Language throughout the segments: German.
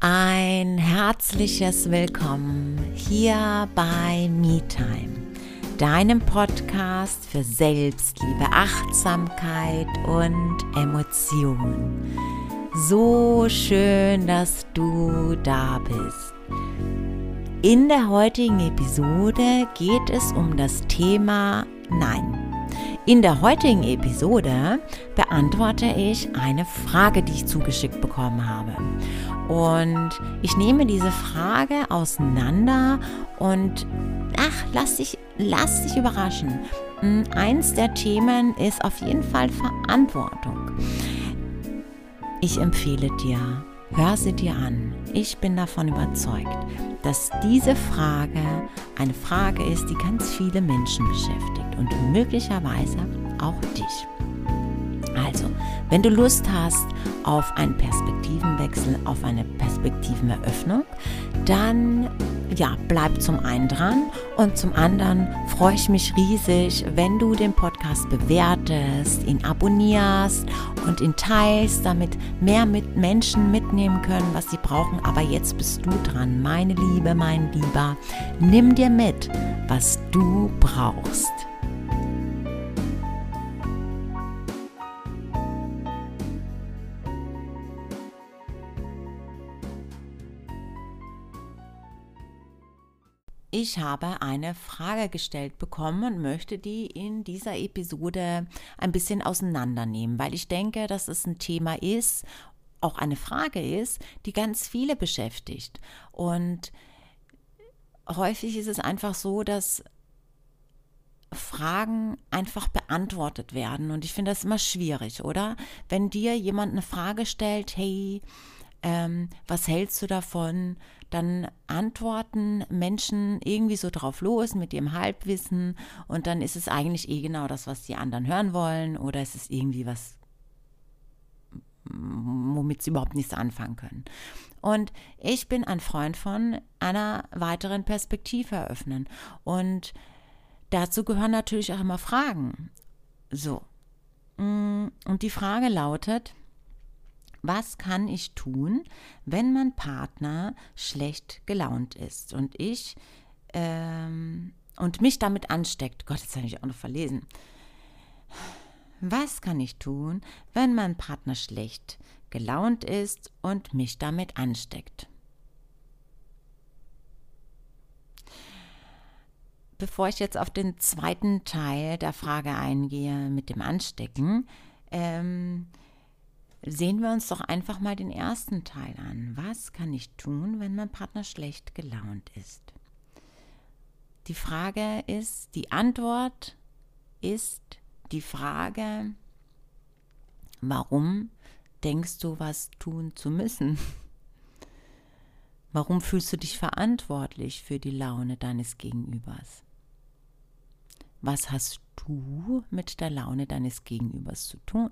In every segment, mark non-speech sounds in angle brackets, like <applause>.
Ein herzliches Willkommen hier bei MeTime, deinem Podcast für Selbstliebe, Achtsamkeit und Emotion. So schön, dass du da bist. In der heutigen Episode geht es um das Thema Nein. In der heutigen Episode beantworte ich eine Frage, die ich zugeschickt bekommen habe. Und ich nehme diese Frage auseinander und ach, lass dich, lass dich überraschen. Hm, eins der Themen ist auf jeden Fall Verantwortung. Ich empfehle dir, hör sie dir an. Ich bin davon überzeugt, dass diese Frage eine Frage ist, die ganz viele Menschen beschäftigt und möglicherweise auch dich. Wenn du Lust hast auf einen Perspektivenwechsel, auf eine Perspektiveneröffnung, dann ja, bleib zum einen dran und zum anderen freue ich mich riesig, wenn du den Podcast bewertest, ihn abonnierst und ihn teilst, damit mehr mit Menschen mitnehmen können, was sie brauchen. Aber jetzt bist du dran, meine Liebe, mein Lieber. Nimm dir mit, was du brauchst. Ich habe eine Frage gestellt bekommen und möchte die in dieser Episode ein bisschen auseinandernehmen, weil ich denke, dass es ein Thema ist, auch eine Frage ist, die ganz viele beschäftigt. Und häufig ist es einfach so, dass Fragen einfach beantwortet werden. Und ich finde das immer schwierig, oder? Wenn dir jemand eine Frage stellt, hey, ähm, was hältst du davon? Dann antworten Menschen irgendwie so drauf los mit ihrem Halbwissen und dann ist es eigentlich eh genau das, was die anderen hören wollen oder es ist irgendwie was, womit sie überhaupt nichts anfangen können. Und ich bin ein Freund von einer weiteren Perspektive eröffnen und dazu gehören natürlich auch immer Fragen. So. Mm, und die Frage lautet, was kann ich tun, wenn mein Partner schlecht gelaunt ist und ich ähm, und mich damit ansteckt? Gott, jetzt habe ich auch noch verlesen. Was kann ich tun, wenn mein Partner schlecht gelaunt ist und mich damit ansteckt? Bevor ich jetzt auf den zweiten Teil der Frage eingehe mit dem Anstecken, ähm, Sehen wir uns doch einfach mal den ersten Teil an. Was kann ich tun, wenn mein Partner schlecht gelaunt ist? Die Frage ist, die Antwort ist die Frage, warum denkst du, was tun zu müssen? Warum fühlst du dich verantwortlich für die Laune deines Gegenübers? Was hast du mit der Laune deines Gegenübers zu tun?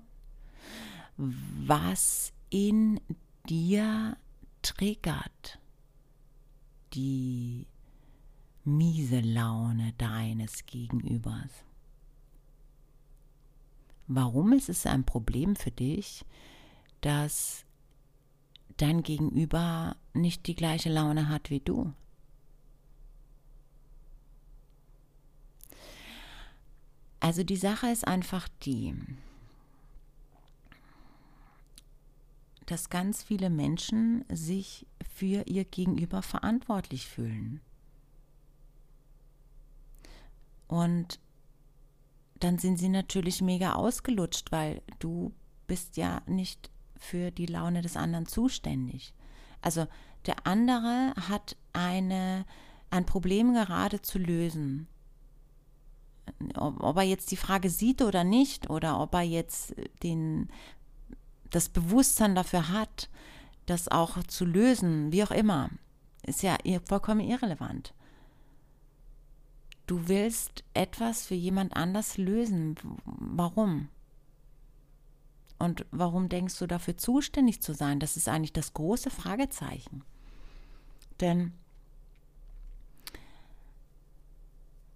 Was in dir triggert die miese Laune deines Gegenübers. Warum ist es ein Problem für dich, dass dein Gegenüber nicht die gleiche Laune hat wie du? Also die Sache ist einfach die, dass ganz viele Menschen sich für ihr Gegenüber verantwortlich fühlen. Und dann sind sie natürlich mega ausgelutscht, weil du bist ja nicht für die Laune des anderen zuständig. Also der andere hat eine, ein Problem gerade zu lösen. Ob, ob er jetzt die Frage sieht oder nicht, oder ob er jetzt den das Bewusstsein dafür hat, das auch zu lösen, wie auch immer, ist ja vollkommen irrelevant. Du willst etwas für jemand anders lösen. Warum? Und warum denkst du dafür zuständig zu sein? Das ist eigentlich das große Fragezeichen. Denn,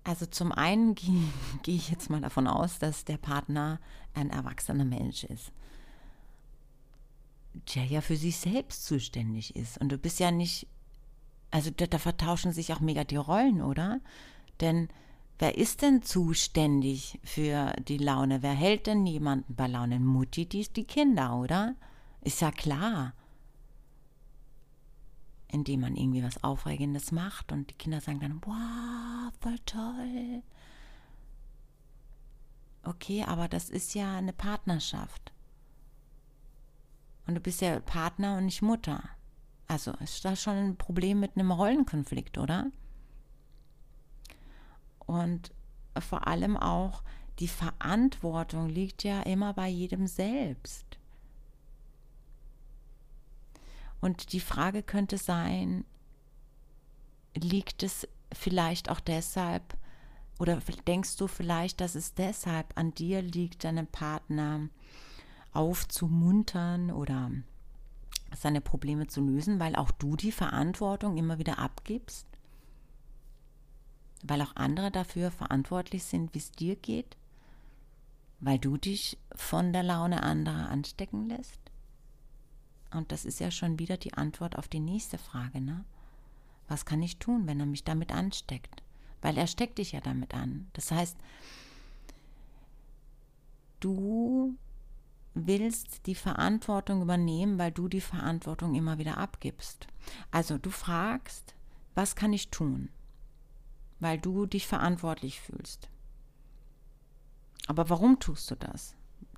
also zum einen <laughs> gehe, ich jetzt mal davon aus, dass der Partner ein erwachsener Mensch ist. Der ja für sich selbst zuständig ist. Und du bist ja nicht, also da, da vertauschen sich auch mega die Rollen, oder? Denn wer ist denn zuständig für die Laune? Wer hält denn jemanden bei Laune? Mutti, die die Kinder, oder? Ist ja klar. Indem man irgendwie was Aufregendes macht und die Kinder sagen dann, wow, voll toll. Okay, aber das ist ja eine Partnerschaft. Und du bist ja Partner und nicht Mutter. Also ist das schon ein Problem mit einem Rollenkonflikt, oder? Und vor allem auch die Verantwortung liegt ja immer bei jedem selbst. Und die Frage könnte sein, liegt es vielleicht auch deshalb, oder denkst du vielleicht, dass es deshalb an dir liegt, deinen Partner aufzumuntern oder seine Probleme zu lösen, weil auch du die Verantwortung immer wieder abgibst? Weil auch andere dafür verantwortlich sind, wie es dir geht? Weil du dich von der Laune anderer anstecken lässt? Und das ist ja schon wieder die Antwort auf die nächste Frage, ne? Was kann ich tun, wenn er mich damit ansteckt? weil er steckt dich ja damit an. Das heißt, du willst die Verantwortung übernehmen, weil du die Verantwortung immer wieder abgibst. Also du fragst, was kann ich tun, weil du dich verantwortlich fühlst. Aber warum tust du das?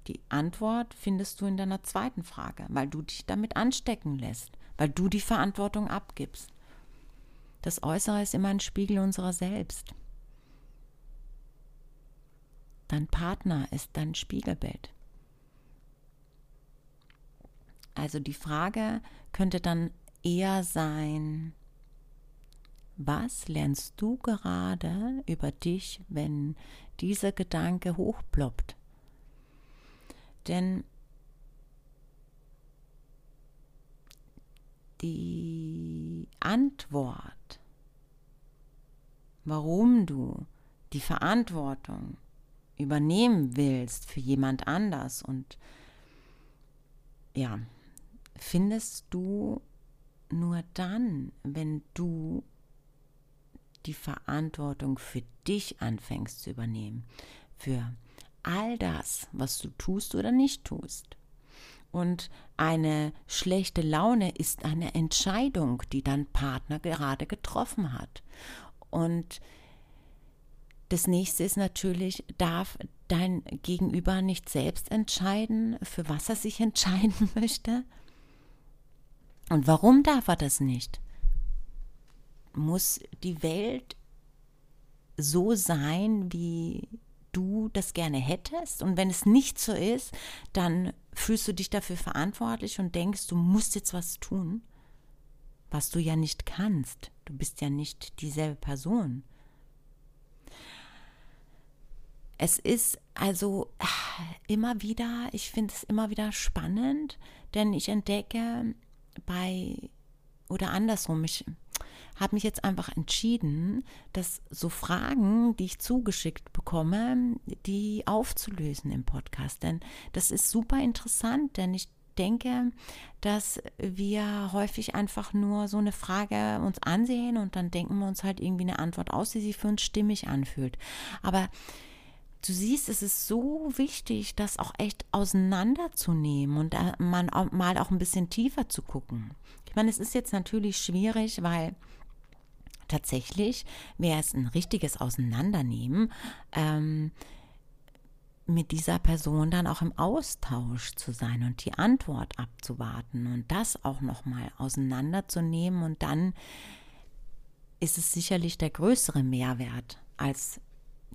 Die Antwort findest du in deiner zweiten Frage, weil du dich damit anstecken lässt, weil du die Verantwortung abgibst. Das Äußere ist immer ein Spiegel unserer selbst. Dein Partner ist dein Spiegelbild. Also die Frage könnte dann eher sein, was lernst du gerade über dich, wenn dieser Gedanke hochploppt? Denn die Antwort, warum du die Verantwortung übernehmen willst für jemand anders und ja, findest du nur dann, wenn du die Verantwortung für dich anfängst zu übernehmen, für all das, was du tust oder nicht tust. Und eine schlechte Laune ist eine Entscheidung, die dein Partner gerade getroffen hat. Und das nächste ist natürlich, darf dein Gegenüber nicht selbst entscheiden, für was er sich <laughs> entscheiden möchte? Und warum darf er das nicht? Muss die Welt so sein, wie du das gerne hättest. Und wenn es nicht so ist, dann fühlst du dich dafür verantwortlich und denkst, du musst jetzt was tun, was du ja nicht kannst. Du bist ja nicht dieselbe Person. Es ist also immer wieder, ich finde es immer wieder spannend, denn ich entdecke bei, oder andersrum, ich habe mich jetzt einfach entschieden, dass so Fragen, die ich zugeschickt bekomme, die aufzulösen im Podcast. Denn das ist super interessant, denn ich denke, dass wir häufig einfach nur so eine Frage uns ansehen und dann denken wir uns halt irgendwie eine Antwort aus, die sich für uns stimmig anfühlt. Aber du siehst, es ist so wichtig, das auch echt auseinanderzunehmen und man mal auch ein bisschen tiefer zu gucken. Ich meine, es ist jetzt natürlich schwierig, weil tatsächlich wäre es ein richtiges Auseinandernehmen, ähm, mit dieser Person dann auch im Austausch zu sein und die Antwort abzuwarten und das auch nochmal auseinanderzunehmen und dann ist es sicherlich der größere Mehrwert als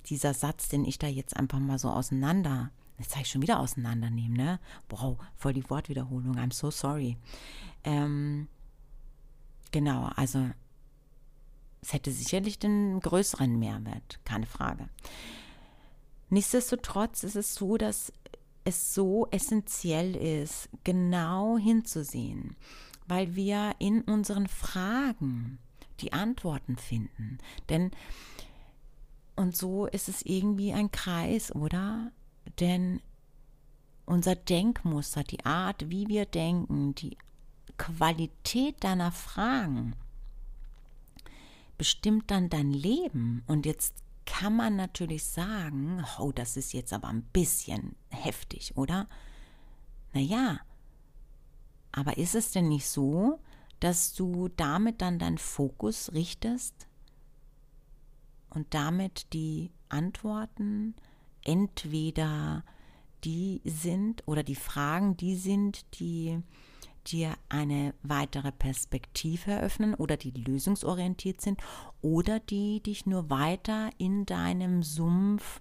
dieser Satz, den ich da jetzt einfach mal so auseinander, jetzt zeige ich schon wieder auseinandernehmen, ne? Wow, voll die Wortwiederholung, I'm so sorry. Ähm, genau, also es hätte sicherlich den größeren Mehrwert, keine Frage. Nichtsdestotrotz ist es so, dass es so essentiell ist, genau hinzusehen, weil wir in unseren Fragen die Antworten finden. Denn und so ist es irgendwie ein Kreis, oder? Denn unser Denkmuster, die Art, wie wir denken, die Qualität deiner Fragen bestimmt dann dein Leben. Und jetzt kann man natürlich sagen, oh, das ist jetzt aber ein bisschen heftig, oder? Naja, aber ist es denn nicht so, dass du damit dann deinen Fokus richtest und damit die Antworten entweder die sind oder die Fragen die sind, die dir eine weitere Perspektive eröffnen oder die lösungsorientiert sind oder die dich nur weiter in deinem Sumpf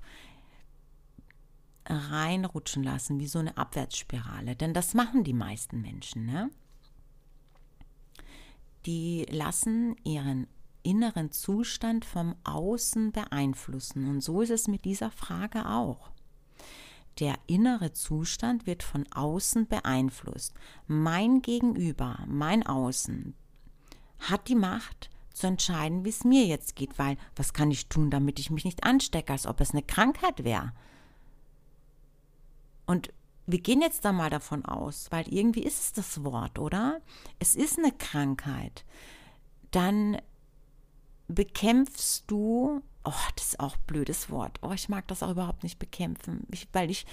reinrutschen lassen, wie so eine Abwärtsspirale. Denn das machen die meisten Menschen. Ne? Die lassen ihren inneren Zustand vom Außen beeinflussen. Und so ist es mit dieser Frage auch. Der innere Zustand wird von außen beeinflusst. Mein Gegenüber, mein Außen, hat die Macht zu entscheiden, wie es mir jetzt geht, weil was kann ich tun, damit ich mich nicht anstecke, als ob es eine Krankheit wäre. Und wir gehen jetzt da mal davon aus, weil irgendwie ist es das Wort, oder? Es ist eine Krankheit. Dann bekämpfst du oh, das ist auch ein blödes Wort. Oh, ich mag das auch überhaupt nicht bekämpfen, ich, weil ich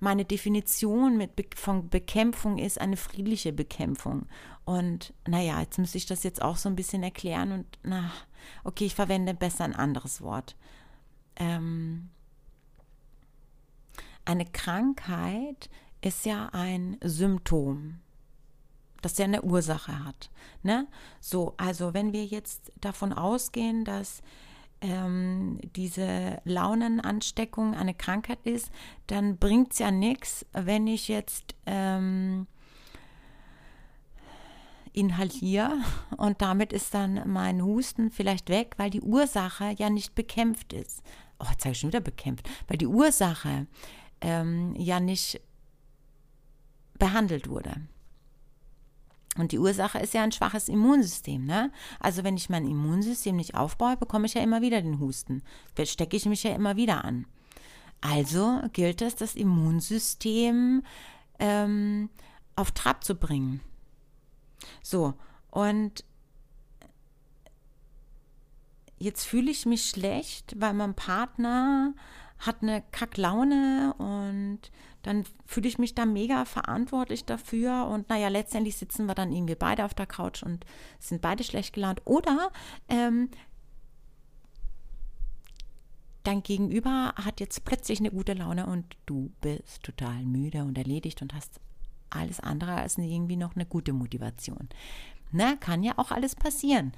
meine Definition mit von Bekämpfung ist eine friedliche Bekämpfung. Und naja, jetzt muss ich das jetzt auch so ein bisschen erklären und na, okay, ich verwende besser ein anderes Wort. Ähm, eine Krankheit ist ja ein Symptom das ja eine Ursache hat. Ne? So, also wenn wir jetzt davon ausgehen, dass ähm, diese Launenansteckung eine Krankheit ist, dann bringt es ja nichts, wenn ich jetzt ähm, inhaliere und damit ist dann mein Husten vielleicht weg, weil die Ursache ja nicht bekämpft ist. Oh, jetzt habe ich schon wieder bekämpft, weil die Ursache ähm, ja nicht behandelt wurde. Und die Ursache ist ja ein schwaches Immunsystem. Ne? Also wenn ich mein Immunsystem nicht aufbaue, bekomme ich ja immer wieder den Husten. Stecke ich mich ja immer wieder an. Also gilt es, das Immunsystem ähm, auf Trab zu bringen. So, und jetzt fühle ich mich schlecht, weil mein Partner hat eine Kacklaune und dann fühle ich mich da mega verantwortlich dafür und naja, letztendlich sitzen wir dann irgendwie beide auf der Couch und sind beide schlecht gelaunt. Oder ähm, dein Gegenüber hat jetzt plötzlich eine gute Laune und du bist total müde und erledigt und hast alles andere als irgendwie noch eine gute Motivation. Na, kann ja auch alles passieren.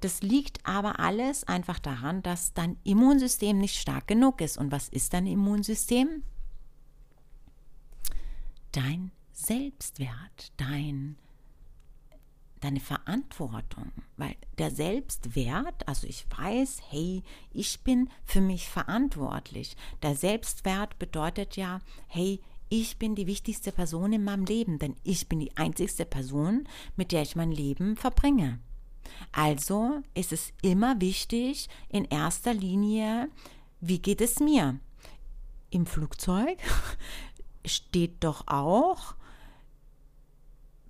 Das liegt aber alles einfach daran, dass dein Immunsystem nicht stark genug ist. Und was ist dein Immunsystem? Dein Selbstwert, dein, deine Verantwortung. Weil der Selbstwert, also ich weiß, hey, ich bin für mich verantwortlich. Der Selbstwert bedeutet ja, hey, ich bin die wichtigste Person in meinem Leben, denn ich bin die einzigste Person, mit der ich mein Leben verbringe. Also ist es immer wichtig, in erster Linie, wie geht es mir? Im Flugzeug <laughs> steht doch auch,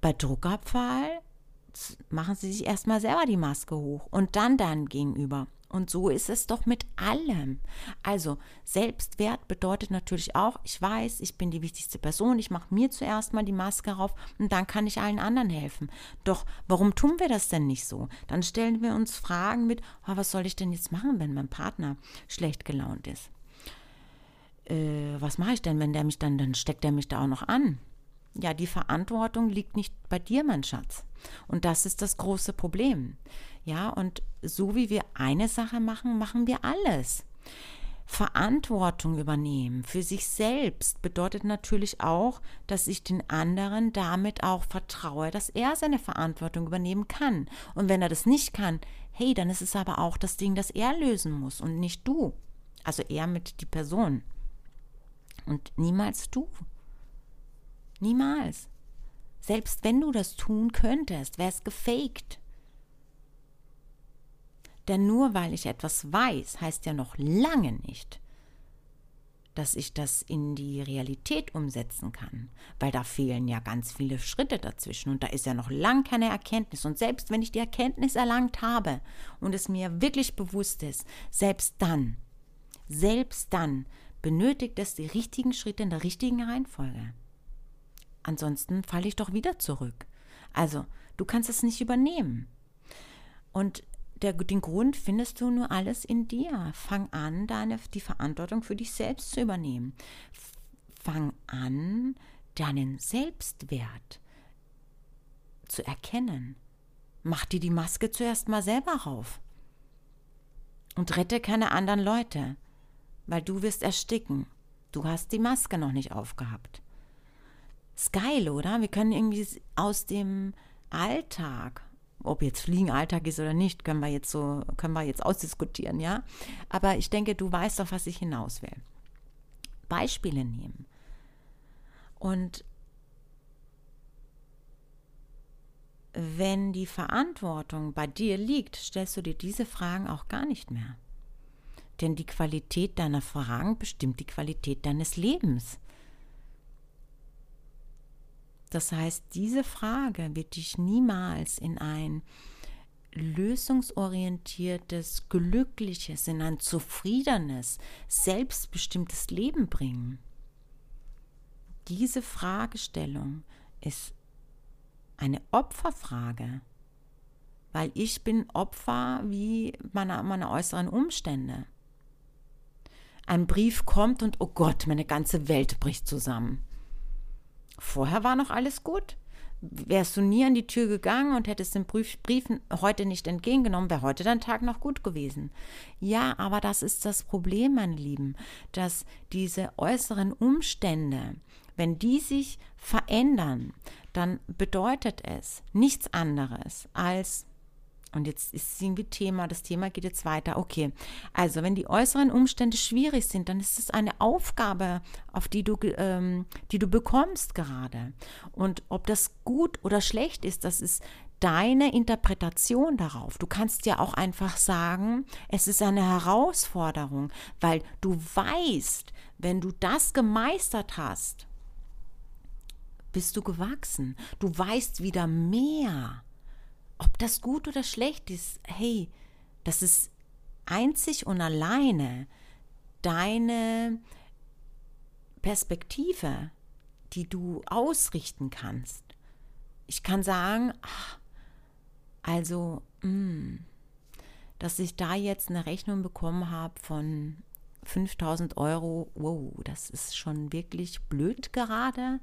bei Druckabfall machen Sie sich erstmal selber die Maske hoch und dann dann gegenüber. Und so ist es doch mit allem. Also Selbstwert bedeutet natürlich auch, ich weiß, ich bin die wichtigste Person, ich mache mir zuerst mal die Maske auf und dann kann ich allen anderen helfen. Doch warum tun wir das denn nicht so? Dann stellen wir uns Fragen mit, oh, was soll ich denn jetzt machen, wenn mein Partner schlecht gelaunt ist? Äh, was mache ich denn, wenn der mich dann, dann steckt er mich da auch noch an? Ja, die Verantwortung liegt nicht bei dir, mein Schatz. Und das ist das große Problem. Ja, und so wie wir eine Sache machen, machen wir alles. Verantwortung übernehmen für sich selbst bedeutet natürlich auch, dass ich den anderen damit auch vertraue, dass er seine Verantwortung übernehmen kann. Und wenn er das nicht kann, hey, dann ist es aber auch das Ding, das er lösen muss und nicht du. Also er mit die Person. Und niemals du. Niemals. Selbst wenn du das tun könntest, wäre es gefaked. Denn nur weil ich etwas weiß, heißt ja noch lange nicht, dass ich das in die Realität umsetzen kann, weil da fehlen ja ganz viele Schritte dazwischen und da ist ja noch lang keine Erkenntnis. Und selbst wenn ich die Erkenntnis erlangt habe und es mir wirklich bewusst ist, selbst dann, selbst dann benötigt es die richtigen Schritte in der richtigen Reihenfolge. Ansonsten falle ich doch wieder zurück. Also, du kannst es nicht übernehmen. Und der, den Grund findest du nur alles in dir. Fang an, deine, die Verantwortung für dich selbst zu übernehmen. Fang an, deinen Selbstwert zu erkennen. Mach dir die Maske zuerst mal selber rauf. Und rette keine anderen Leute, weil du wirst ersticken. Du hast die Maske noch nicht aufgehabt. Ist geil, oder? Wir können irgendwie aus dem Alltag ob jetzt Fliegen Alltag ist oder nicht, können wir jetzt so, können wir jetzt ausdiskutieren, ja. Aber ich denke, du weißt doch, was ich hinaus will. Beispiele nehmen. Und wenn die Verantwortung bei dir liegt, stellst du dir diese Fragen auch gar nicht mehr. Denn die Qualität deiner Fragen bestimmt die Qualität deines Lebens. Das heißt, diese Frage wird dich niemals in ein lösungsorientiertes, glückliches, in ein zufriedenes, selbstbestimmtes Leben bringen. Diese Fragestellung ist eine Opferfrage, weil ich bin Opfer wie meiner, meiner äußeren Umstände. Ein Brief kommt und oh Gott, meine ganze Welt bricht zusammen. Vorher war noch alles gut. Wärst du nie an die Tür gegangen und hättest den Brief, heute nicht entgegengenommen, wäre heute dein Tag noch gut gewesen. Ja, aber das ist das Problem, meine Lieben, dass diese äußeren Umstände, wenn die sich verändern, dann bedeutet es nichts anderes als und jetzt ist es irgendwie Thema, das Thema geht jetzt weiter. Okay, also wenn die äußeren Umstände schwierig sind, dann ist es eine Aufgabe, auf die du, ähm, die du bekommst gerade. Und ob das gut oder schlecht ist, das ist deine Interpretation darauf. Du kannst ja auch einfach sagen, es ist eine Herausforderung, weil du weißt, wenn du das gemeistert hast, bist du gewachsen. Du weißt wieder mehr ob das gut oder schlecht ist, hey, das ist einzig und alleine deine Perspektive, die du ausrichten kannst. Ich kann sagen, ach, also, mh, hm, dass ich da jetzt eine Rechnung bekommen habe von 5000 Euro, wow, das ist schon wirklich blöd gerade.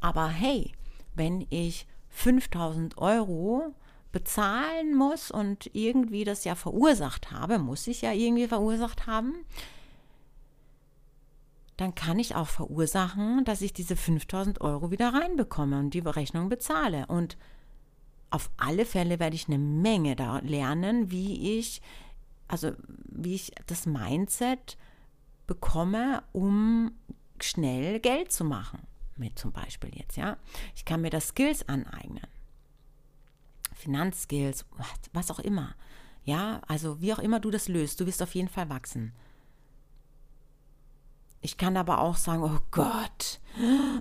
Aber hey, wenn ich 5000 Euro bezahlen muss und irgendwie das ja verursacht habe, muss ich ja irgendwie verursacht haben, dann kann ich auch verursachen, dass ich diese 5000 Euro wieder reinbekomme und die Berechnung bezahle. Und auf alle Fälle werde ich eine Menge da lernen, wie ich, also wie ich das Mindset bekomme, um schnell Geld zu machen. Mit zum Beispiel jetzt, ja. Ich kann mir das Skills aneignen. Finanzskills, was auch immer. Ja, also wie auch immer du das löst, du wirst auf jeden Fall wachsen. Ich kann aber auch sagen, oh Gott,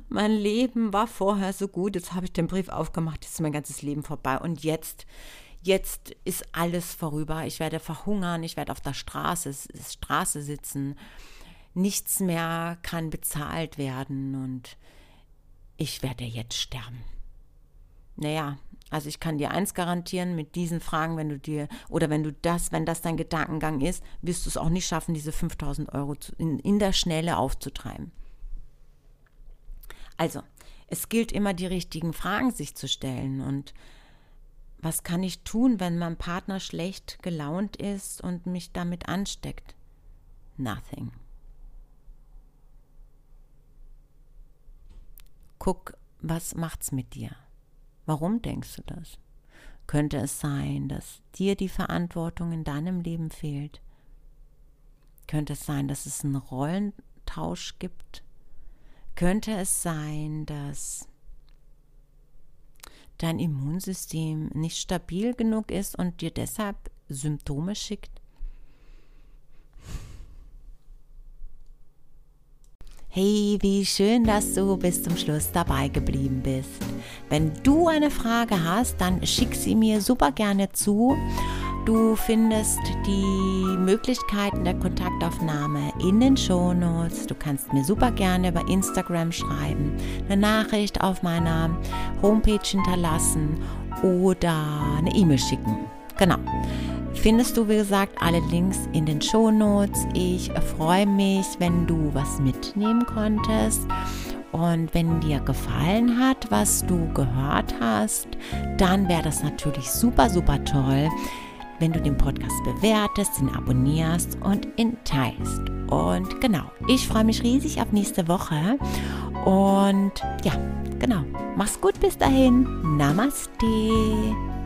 mein Leben war vorher so gut, jetzt habe ich den Brief aufgemacht, jetzt ist mein ganzes Leben vorbei und jetzt, jetzt ist alles vorüber. Ich werde verhungern, ich werde auf der Straße, Straße sitzen, nichts mehr kann bezahlt werden und ich werde jetzt sterben. Naja, also ich kann dir eins garantieren, mit diesen Fragen, wenn du dir, oder wenn du das, wenn das dein Gedankengang ist, wirst du es auch nicht schaffen, diese 5000 Euro in, in der Schnelle aufzutreiben. Also, es gilt immer, die richtigen Fragen sich zu stellen. Und was kann ich tun, wenn mein Partner schlecht gelaunt ist und mich damit ansteckt? Nothing. Guck, was macht's mit dir? Warum denkst du das? Könnte es sein, dass dir die Verantwortung in deinem Leben fehlt? Könnte es sein, dass es einen Rollentausch gibt? Könnte es sein, dass dein Immunsystem nicht stabil genug ist und dir deshalb Symptome schickt? Hey, wie schön, dass du bis zum Schluss dabei geblieben bist. Wenn du eine Frage hast, dann schick sie mir super gerne zu. Du findest die Möglichkeiten der Kontaktaufnahme in den Shownotes. Du kannst mir super gerne über Instagram schreiben, eine Nachricht auf meiner Homepage hinterlassen oder eine E-Mail schicken. Genau findest du, wie gesagt, alle Links in den Show Notes. Ich freue mich, wenn du was mitnehmen konntest. Und wenn dir gefallen hat, was du gehört hast, dann wäre das natürlich super, super toll, wenn du den Podcast bewertest, ihn abonnierst und ihn teilst. Und genau, ich freue mich riesig auf nächste Woche. Und ja, genau, mach's gut bis dahin. Namaste.